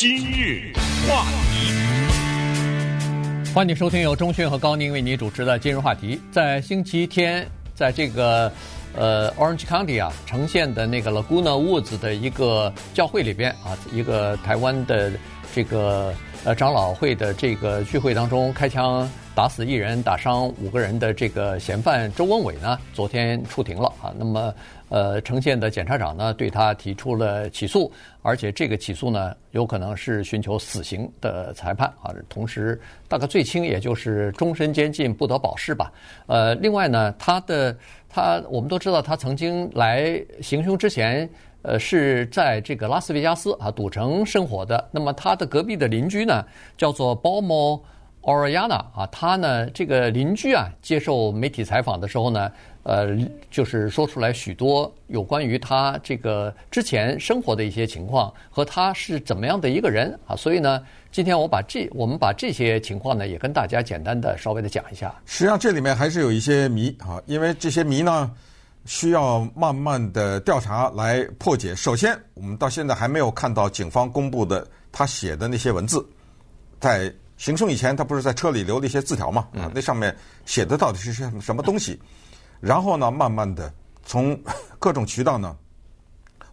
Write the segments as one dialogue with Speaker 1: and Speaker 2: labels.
Speaker 1: 今日话题，
Speaker 2: 欢迎收听由钟迅和高宁为你主持的今日话题。在星期天，在这个呃 Orange County 啊，呈现的那个 Laguna Woods 的一个教会里边啊，一个台湾的这个呃长老会的这个聚会当中，开枪打死一人，打伤五个人的这个嫌犯周文伟呢，昨天出庭了啊。那么。呃，城县的检察长呢，对他提出了起诉，而且这个起诉呢，有可能是寻求死刑的裁判啊。同时，大概最轻也就是终身监禁，不得保释吧。呃，另外呢，他的他，我们都知道，他曾经来行凶之前，呃，是在这个拉斯维加斯啊赌城生活的。那么他的隔壁的邻居呢，叫做包某 Orellana 啊，他呢，这个邻居啊，接受媒体采访的时候呢。呃，就是说出来许多有关于他这个之前生活的一些情况和他是怎么样的一个人啊，所以呢，今天我把这我们把这些情况呢也跟大家简单的稍微的讲一下。
Speaker 3: 实际上这里面还是有一些谜啊，因为这些谜呢需要慢慢的调查来破解。首先，我们到现在还没有看到警方公布的他写的那些文字，在行凶以前，他不是在车里留了一些字条吗？啊，那上面写的到底是些什么东西？然后呢，慢慢的从各种渠道呢，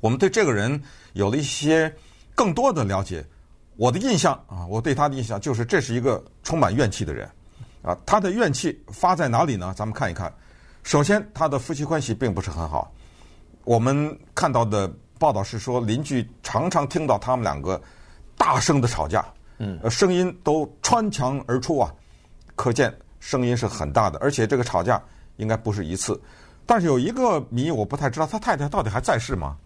Speaker 3: 我们对这个人有了一些更多的了解。我的印象啊，我对他的印象就是这是一个充满怨气的人啊。他的怨气发在哪里呢？咱们看一看。首先，他的夫妻关系并不是很好。我们看到的报道是说，邻居常常听到他们两个大声的吵架，嗯，声音都穿墙而出啊，可见声音是很大的，而且这个吵架。应该不是一次，但是有一个谜我不太知道，他太太到底还在世吗？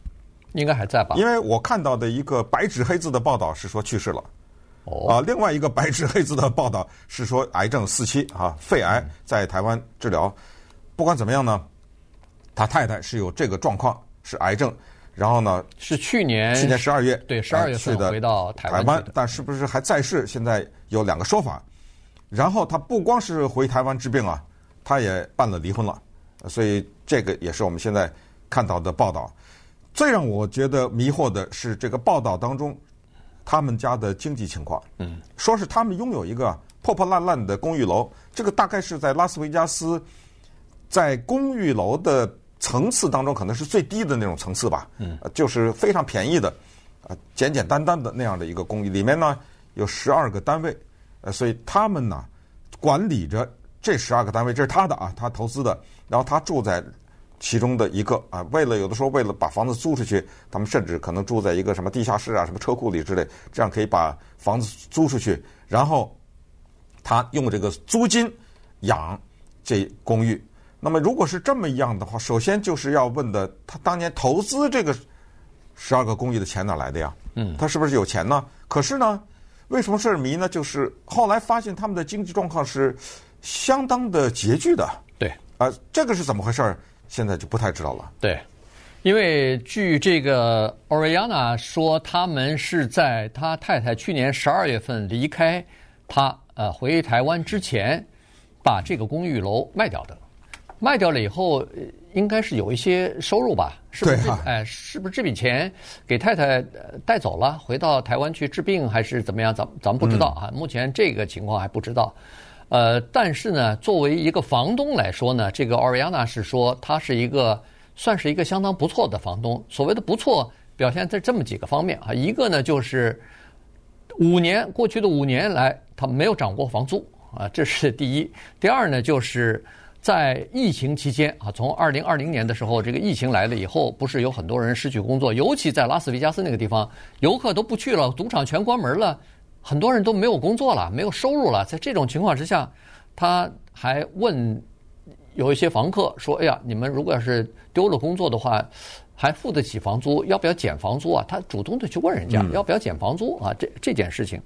Speaker 2: 应该还在吧？
Speaker 3: 因为我看到的一个白纸黑字的报道是说去世了。哦。啊，另外一个白纸黑字的报道是说癌症四期啊，肺癌在台湾治疗。不管怎么样呢，他太太是有这个状况，是癌症。然后呢，
Speaker 2: 是去年
Speaker 3: 去年十二月
Speaker 2: 对十二月去的回到台湾，
Speaker 3: 台湾，但是不是还在世？现在有两个说法。然后他不光是回台湾治病啊。他也办了离婚了，所以这个也是我们现在看到的报道。最让我觉得迷惑的是这个报道当中，他们家的经济情况。嗯，说是他们拥有一个破破烂烂的公寓楼，这个大概是在拉斯维加斯，在公寓楼的层次当中可能是最低的那种层次吧。嗯，就是非常便宜的，啊，简简单单的那样的一个公寓，里面呢有十二个单位，呃，所以他们呢管理着。这十二个单位，这是他的啊，他投资的。然后他住在其中的一个啊，为了有的时候为了把房子租出去，他们甚至可能住在一个什么地下室啊、什么车库里之类，这样可以把房子租出去。然后他用这个租金养这公寓。那么如果是这么一样的话，首先就是要问的，他当年投资这个十二个公寓的钱哪来的呀？嗯，他是不是有钱呢？可是呢，为什么事儿迷呢？就是后来发现他们的经济状况是。相当的拮据的，
Speaker 2: 对
Speaker 3: 啊、呃，这个是怎么回事？现在就不太知道了。
Speaker 2: 对，因为据这个 Orellana 说，他们是在他太太去年十二月份离开他呃回台湾之前，把这个公寓楼卖掉的。卖掉了以后，应该是有一些收入吧？是不是？哎，是不是这笔钱给太太带走了，回到台湾去治病，还是怎么样？咱咱们不知道啊。嗯、目前这个情况还不知道。呃，但是呢，作为一个房东来说呢，这个 Orellana 是说他是一个算是一个相当不错的房东。所谓的不错，表现在这么几个方面啊。一个呢，就是五年过去的五年来，他没有涨过房租啊，这是第一。第二呢，就是在疫情期间啊，从二零二零年的时候，这个疫情来了以后，不是有很多人失去工作，尤其在拉斯维加斯那个地方，游客都不去了，赌场全关门了。很多人都没有工作了，没有收入了。在这种情况之下，他还问有一些房客说：“哎呀，你们如果要是丢了工作的话，还付得起房租，要不要减房租啊？”他主动的去问人家要不要减房租啊？这这件事情，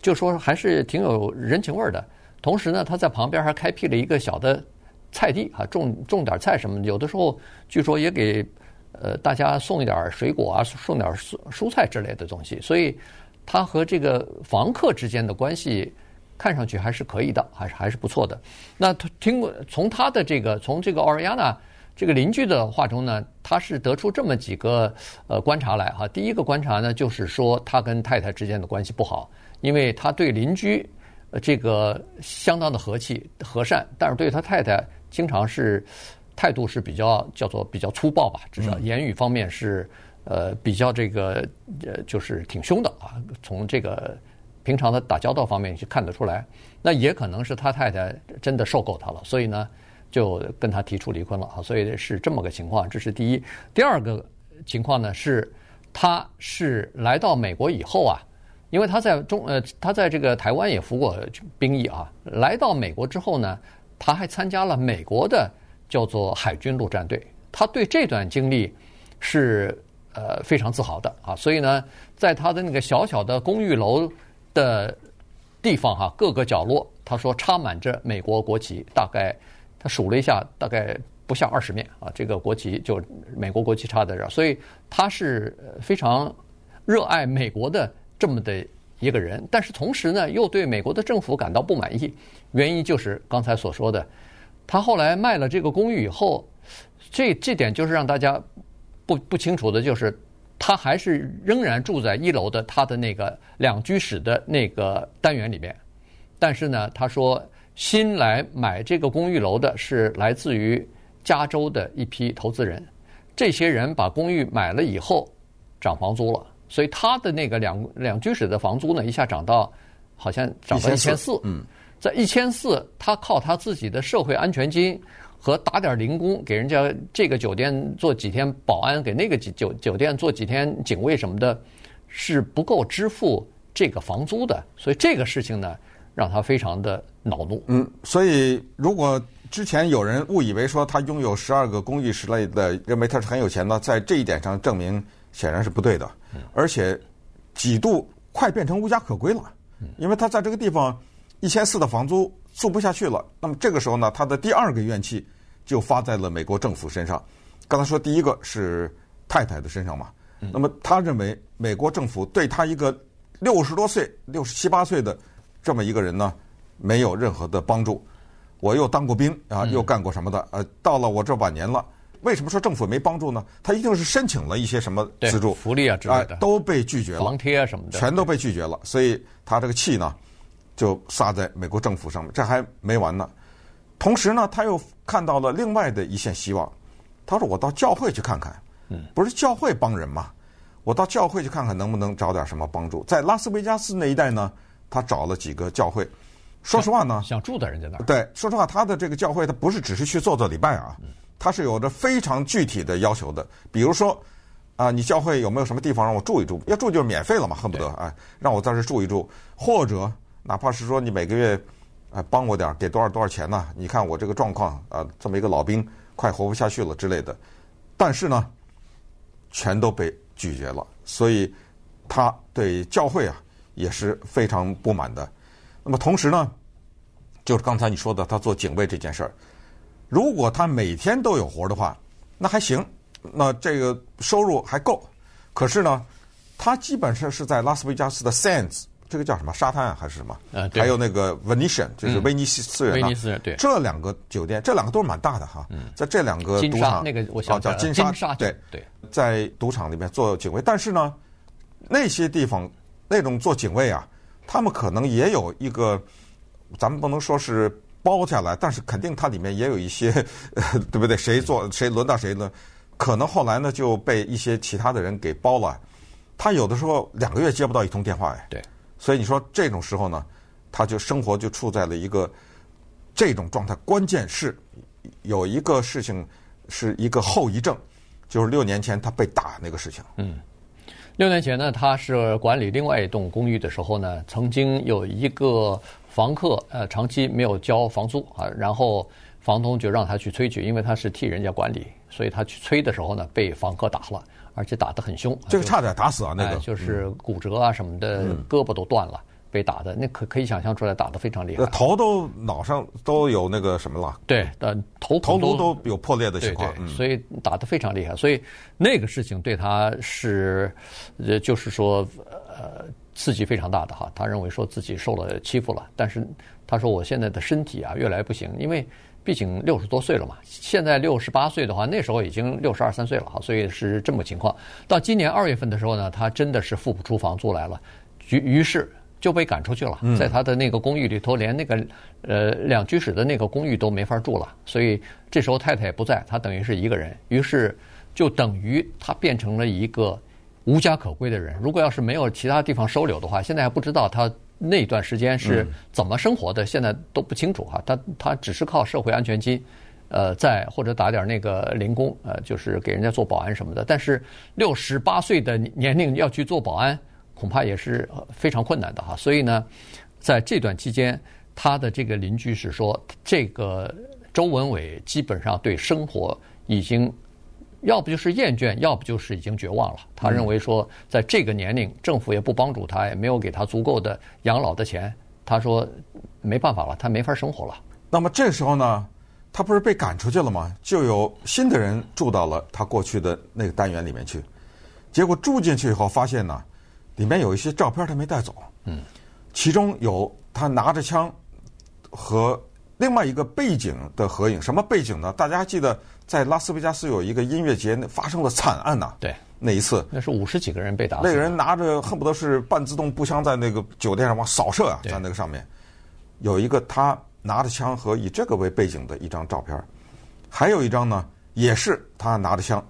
Speaker 2: 就说还是挺有人情味的。同时呢，他在旁边还开辟了一个小的菜地啊，种种点菜什么。有的时候据说也给呃大家送一点水果啊，送点蔬蔬菜之类的东西。所以。他和这个房客之间的关系看上去还是可以的，还是还是不错的。那听过从他的这个从这个奥尔亚娜这个邻居的话中呢，他是得出这么几个呃观察来哈。第一个观察呢，就是说他跟太太之间的关系不好，因为他对邻居这个相当的和气和善，但是对他太太经常是态度是比较叫做比较粗暴吧，至少言语方面是呃比较这个呃就是挺凶的啊。从这个平常的打交道方面去看得出来，那也可能是他太太真的受够他了，所以呢。就跟他提出离婚了啊，所以是这么个情况，这是第一。第二个情况呢是，他是来到美国以后啊，因为他在中呃，他在这个台湾也服过兵役啊。来到美国之后呢，他还参加了美国的叫做海军陆战队，他对这段经历是呃非常自豪的啊。所以呢，在他的那个小小的公寓楼的地方哈，各个角落，他说插满着美国国旗，大概。他数了一下，大概不下二十面啊，这个国旗就美国国旗插在这儿，所以他是非常热爱美国的这么的一个人。但是同时呢，又对美国的政府感到不满意，原因就是刚才所说的，他后来卖了这个公寓以后，这这点就是让大家不不清楚的，就是他还是仍然住在一楼的他的那个两居室的那个单元里面，但是呢，他说。新来买这个公寓楼的是来自于加州的一批投资人，这些人把公寓买了以后涨房租了，所以他的那个两两居室的房租呢，一下涨到好像涨到一千四。嗯，在一千四，他靠他自己的社会安全金和打点零工，给人家这个酒店做几天保安，给那个酒酒店做几天警卫什么的，是不够支付这个房租的。所以这个事情呢，让他非常的恼怒。
Speaker 3: 嗯，所以如果之前有人误以为说他拥有十二个公寓之类的，认为他是很有钱的，在这一点上证明显然是不对的，而且几度快变成无家可归了，因为他在这个地方一千四的房租住不下去了。那么这个时候呢，他的第二个怨气就发在了美国政府身上。刚才说第一个是太太的身上嘛，那么他认为美国政府对他一个六十多岁、六十七八岁的。这么一个人呢，没有任何的帮助。我又当过兵啊，又干过什么的？呃，到了我这晚年了，为什么说政府没帮助呢？他一定是申请了一些什么资助、
Speaker 2: 福利啊之类的，
Speaker 3: 都被拒绝了，
Speaker 2: 房贴啊什么的，
Speaker 3: 全都被拒绝了。所以他这个气呢，就撒在美国政府上面。这还没完呢，同时呢，他又看到了另外的一线希望。他说：“我到教会去看看，不是教会帮人吗？我到教会去看看，能不能找点什么帮助？在拉斯维加斯那一带呢？”他找了几个教会，说实话呢，
Speaker 2: 想住在人家那儿。
Speaker 3: 对，说实话，他的这个教会，他不是只是去做做礼拜啊，他是有着非常具体的要求的。比如说，啊，你教会有没有什么地方让我住一住？要住就是免费了嘛，恨不得啊，让我在这住一住，或者哪怕是说你每个月，哎，帮我点，给多少多少钱呢？你看我这个状况啊，这么一个老兵快活不下去了之类的，但是呢，全都被拒绝了。所以他对教会啊。也是非常不满的。那么同时呢，就是刚才你说的，他做警卫这件事儿，如果他每天都有活的话，那还行，那这个收入还够。可是呢，他基本上是在拉斯维加斯的 Sands，这个叫什么沙滩啊还是什么？
Speaker 2: 呃，对。
Speaker 3: 还有那个 Venetian，就是威尼斯人。
Speaker 2: 威尼斯人对。
Speaker 3: 这两个酒店，这两个都是蛮大的哈。嗯。在这两个赌场，
Speaker 2: 那个我想
Speaker 3: 叫金沙，对对，在赌场里面做警卫，但是呢，那些地方。那种做警卫啊，他们可能也有一个，咱们不能说是包下来，但是肯定它里面也有一些，对不对？谁做谁轮到谁呢？可能后来呢就被一些其他的人给包了。他有的时候两个月接不到一通电话哎。
Speaker 2: 对。
Speaker 3: 所以你说这种时候呢，他就生活就处在了一个这种状态。关键是有一个事情是一个后遗症，就是六年前他被打那个事情。
Speaker 2: 嗯。六年前呢，他是管理另外一栋公寓的时候呢，曾经有一个房客呃长期没有交房租啊，然后房东就让他去催去，因为他是替人家管理，所以他去催的时候呢，被房客打了，而且打得很凶，
Speaker 3: 这个差点打死啊，那个
Speaker 2: 就是骨折啊什么的，胳膊都断了。被打的那可可以想象出来，打得非常厉害。
Speaker 3: 头都脑上都有那个什么了？
Speaker 2: 对，的头
Speaker 3: 头颅都有破裂的情况，
Speaker 2: 对对，所以打得非常厉害。所以那个事情对他是，呃，就是说，呃，刺激非常大的哈。他认为说自己受了欺负了，但是他说我现在的身体啊越来越不行，因为毕竟六十多岁了嘛。现在六十八岁的话，那时候已经六十二三岁了哈，所以是这么个情况。到今年二月份的时候呢，他真的是付不出房租来了，于于是就被赶出去了，在他的那个公寓里头，连那个呃两居室的那个公寓都没法住了。所以这时候太太也不在，他等于是一个人，于是就等于他变成了一个。无家可归的人，如果要是没有其他地方收留的话，现在还不知道他那段时间是怎么生活的，现在都不清楚哈。他他只是靠社会安全金，呃，在或者打点那个零工，呃，就是给人家做保安什么的。但是六十八岁的年龄要去做保安，恐怕也是非常困难的哈。所以呢，在这段期间，他的这个邻居是说，这个周文伟基本上对生活已经。要不就是厌倦，要不就是已经绝望了。他认为说，在这个年龄，政府也不帮助他，也没有给他足够的养老的钱。他说没办法了，他没法生活了。
Speaker 3: 那么这时候呢，他不是被赶出去了吗？就有新的人住到了他过去的那个单元里面去。结果住进去以后，发现呢，里面有一些照片他没带走。嗯，其中有他拿着枪和另外一个背景的合影。什么背景呢？大家还记得？在拉斯维加斯有一个音乐节，那发生了惨案呐。
Speaker 2: 对，
Speaker 3: 那一次
Speaker 2: 那是五十几个人被打死。
Speaker 3: 那个人拿着恨不得是半自动步枪，在那个酒店上往扫射啊，在那个上面有一个他拿着枪和以这个为背景的一张照片，还有一张呢，也是他拿着枪，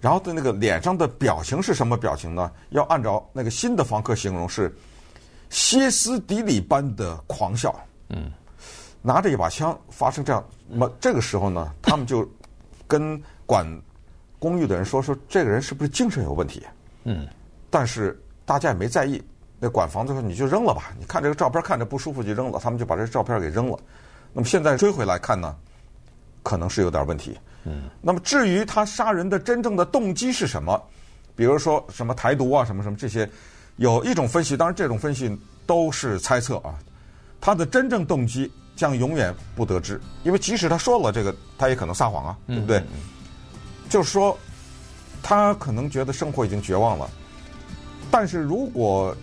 Speaker 3: 然后的那个脸上的表情是什么表情呢？要按照那个新的房客形容是歇斯底里般的狂笑。嗯，拿着一把枪发生这样，那么这个时候呢，他们就。跟管公寓的人说说，这个人是不是精神有问题？嗯，但是大家也没在意。那管房子说，你就扔了吧，你看这个照片看着不舒服就扔了，他们就把这个照片给扔了。那么现在追回来看呢，可能是有点问题。嗯，那么至于他杀人的真正的动机是什么？比如说什么台独啊，什么什么这些，有一种分析，当然这种分析都是猜测啊。他的真正动机。将永远不得知，因为即使他说了这个，他也可能撒谎啊，对不对？嗯、就是说，他可能觉得生活已经绝望了，但是如果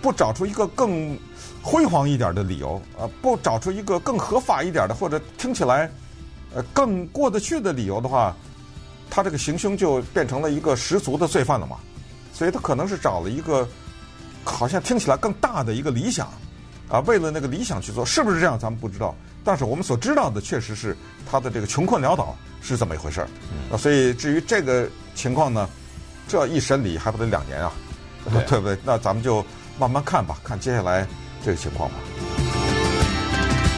Speaker 3: 不找出一个更辉煌一点的理由，啊，不找出一个更合法一点的，或者听起来呃更过得去的理由的话，他这个行凶就变成了一个十足的罪犯了嘛。所以他可能是找了一个好像听起来更大的一个理想。啊，为了那个理想去做，是不是这样？咱们不知道。但是我们所知道的，确实是他的这个穷困潦倒是这么一回事儿。啊，所以至于这个情况呢，这一审理还不得两年啊，对不对？那咱们就慢慢看吧，看接下来这个情况吧。